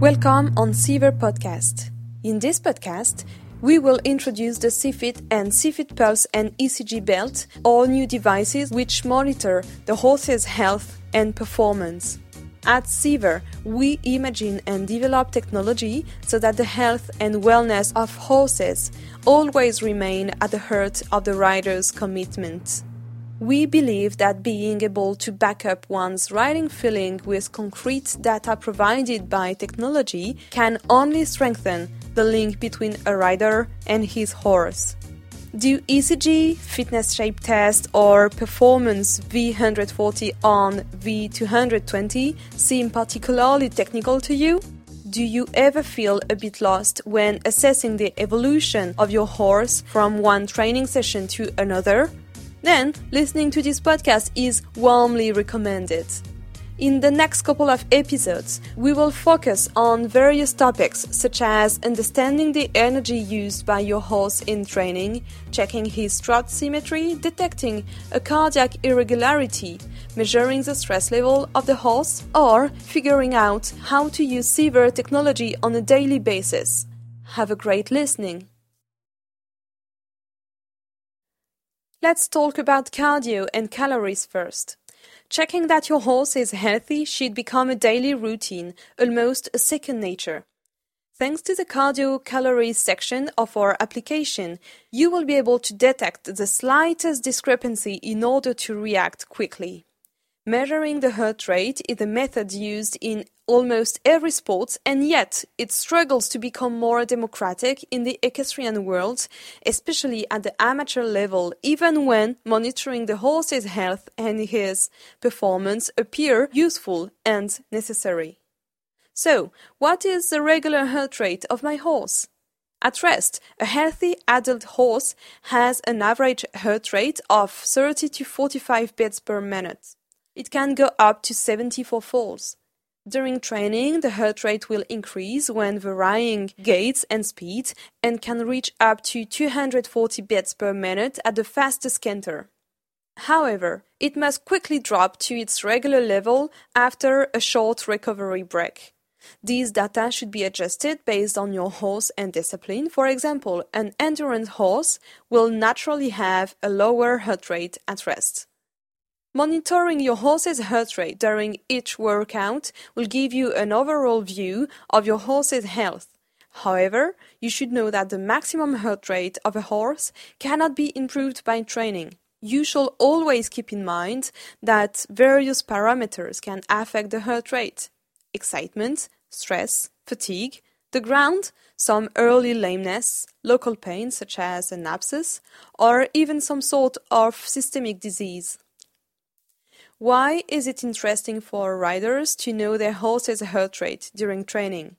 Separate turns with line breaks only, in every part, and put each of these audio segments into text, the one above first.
Welcome on Seaver Podcast. In this podcast, we will introduce the CFIT and CFIT Pulse and ECG belt, all new devices which monitor the horse's health and performance. At Seaver, we imagine and develop technology so that the health and wellness of horses always remain at the heart of the rider's commitment. We believe that being able to back up one's riding feeling with concrete data provided by technology can only strengthen the link between a rider and his horse. Do ECG, fitness shape test, or performance V140 on V220 seem particularly technical to you? Do you ever feel a bit lost when assessing the evolution of your horse from one training session to another? Then listening to this podcast is warmly recommended. In the next couple of episodes, we will focus on various topics such as understanding the energy used by your horse in training, checking his trot symmetry, detecting a cardiac irregularity, measuring the stress level of the horse, or figuring out how to use Seaver technology on a daily basis. Have a great listening! Let's talk about cardio and calories first. Checking that your horse is healthy should become a daily routine, almost a second nature. Thanks to the cardio calories section of our application, you will be able to detect the slightest discrepancy in order to react quickly. Measuring the heart rate is a method used in almost every sport, and yet it struggles to become more democratic in the equestrian world, especially at the amateur level, even when monitoring the horse's health and his performance appear useful and necessary. So, what is the regular heart rate of my horse? At rest, a healthy adult horse has an average heart rate of 30 to 45 beats per minute. It can go up to 74 foals. During training, the heart rate will increase when varying gaits and speed and can reach up to 240 beats per minute at the fastest canter. However, it must quickly drop to its regular level after a short recovery break. These data should be adjusted based on your horse and discipline. For example, an endurance horse will naturally have a lower heart rate at rest. Monitoring your horse's heart rate during each workout will give you an overall view of your horse's health. However, you should know that the maximum heart rate of a horse cannot be improved by training. You should always keep in mind that various parameters can affect the heart rate excitement, stress, fatigue, the ground, some early lameness, local pain such as an abscess, or even some sort of systemic disease. Why is it interesting for riders to know their horse's heart rate during training?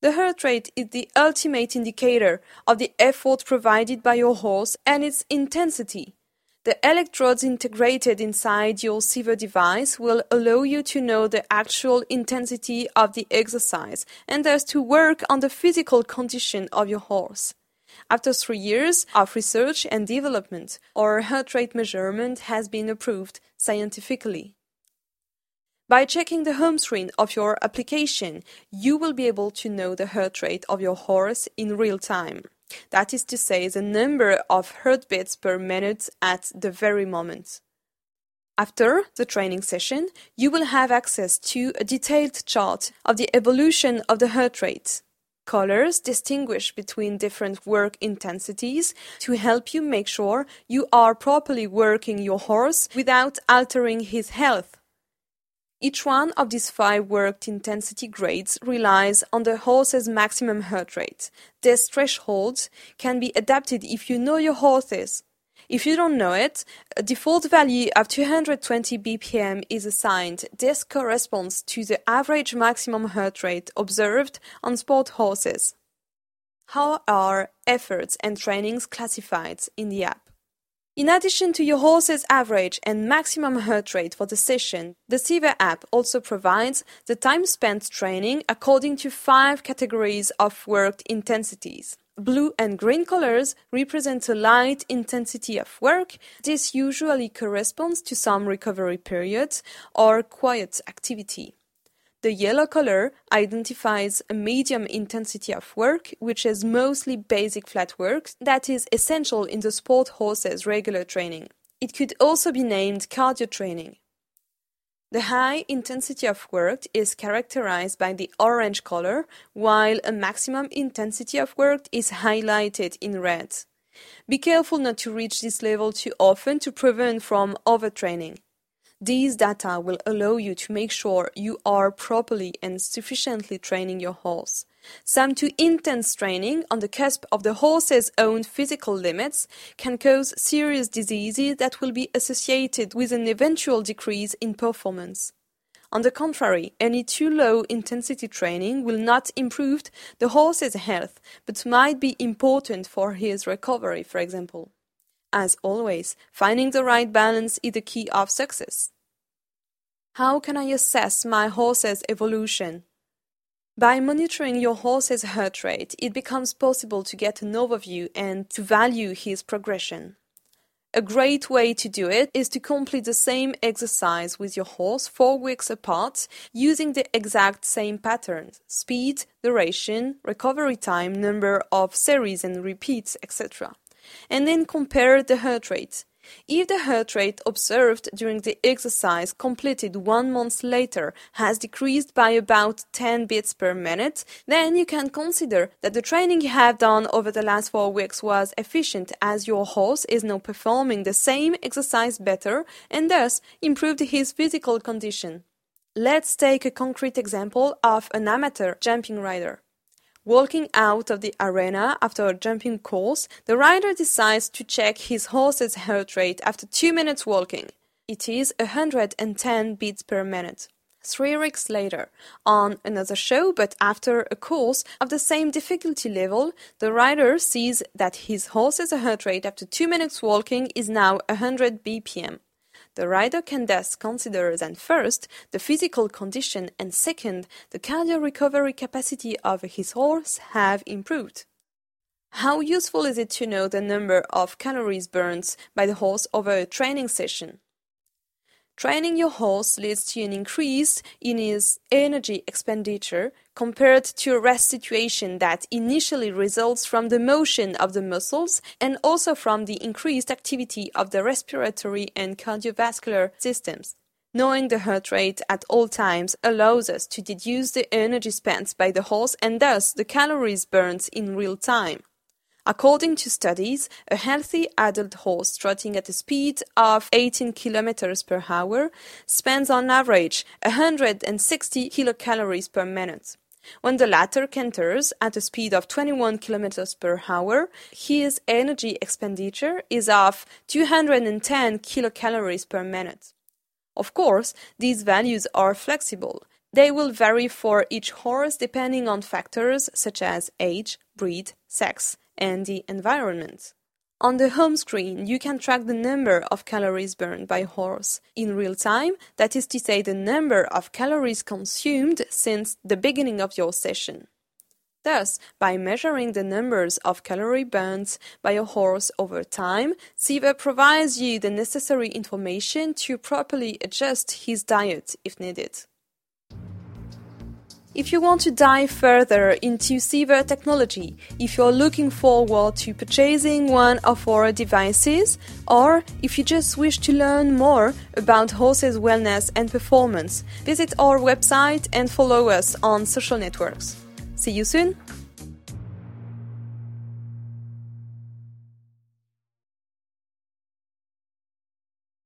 The heart rate is the ultimate indicator of the effort provided by your horse and its intensity. The electrodes integrated inside your Seaver device will allow you to know the actual intensity of the exercise and thus to work on the physical condition of your horse. After three years of research and development, our heart rate measurement has been approved scientifically. By checking the home screen of your application, you will be able to know the heart rate of your horse in real time. That is to say, the number of heartbeats per minute at the very moment. After the training session, you will have access to a detailed chart of the evolution of the heart rate. Colors distinguish between different work intensities to help you make sure you are properly working your horse without altering his health. Each one of these five worked intensity grades relies on the horse's maximum heart rate. These thresholds can be adapted if you know your horses. If you don't know it, a default value of 220 bpm is assigned. This corresponds to the average maximum heart rate observed on sport horses. How are efforts and trainings classified in the app? In addition to your horse's average and maximum heart rate for the session, the Seaver app also provides the time spent training according to five categories of worked intensities. Blue and green colors represent a light intensity of work. This usually corresponds to some recovery periods or quiet activity. The yellow color identifies a medium intensity of work, which is mostly basic flat work that is essential in the sport horse's regular training. It could also be named cardio training. The high intensity of work is characterized by the orange color, while a maximum intensity of work is highlighted in red. Be careful not to reach this level too often to prevent from overtraining. These data will allow you to make sure you are properly and sufficiently training your horse. Some too intense training on the cusp of the horse's own physical limits can cause serious diseases that will be associated with an eventual decrease in performance. On the contrary, any too low intensity training will not improve the horse's health, but might be important for his recovery, for example. As always, finding the right balance is the key of success. How can I assess my horse's evolution? By monitoring your horse's heart rate, it becomes possible to get an overview and to value his progression. A great way to do it is to complete the same exercise with your horse four weeks apart using the exact same patterns speed, duration, recovery time, number of series and repeats, etc. And then compare the heart rate. If the heart rate observed during the exercise completed one month later has decreased by about 10 beats per minute, then you can consider that the training you have done over the last four weeks was efficient as your horse is now performing the same exercise better and thus improved his physical condition. Let's take a concrete example of an amateur jumping rider. Walking out of the arena after a jumping course, the rider decides to check his horse's heart rate after two minutes walking. It is 110 beats per minute. Three weeks later, on another show but after a course of the same difficulty level, the rider sees that his horse's heart rate after two minutes walking is now 100 bpm. The rider can thus consider then first the physical condition and second the cardio recovery capacity of his horse have improved. How useful is it to know the number of calories burned by the horse over a training session? Training your horse leads to an increase in his energy expenditure compared to a rest situation that initially results from the motion of the muscles and also from the increased activity of the respiratory and cardiovascular systems. Knowing the heart rate at all times allows us to deduce the energy spent by the horse and thus the calories burned in real time. According to studies, a healthy adult horse trotting at a speed of 18 km per hour spends on average 160 kilocalories per minute. When the latter canters at a speed of 21 km per hour, his energy expenditure is of 210 kilocalories per minute. Of course, these values are flexible. They will vary for each horse depending on factors such as age, breed, sex, and the environment. On the home screen, you can track the number of calories burned by horse in real time, that is to say, the number of calories consumed since the beginning of your session. Thus, by measuring the numbers of calorie burns by a horse over time, Seaver provides you the necessary information to properly adjust his diet if needed. If you want to dive further into Seaver technology, if you're looking forward to purchasing one of our devices, or if you just wish to learn more about horses' wellness and performance, visit our website and follow us on social networks. See you soon!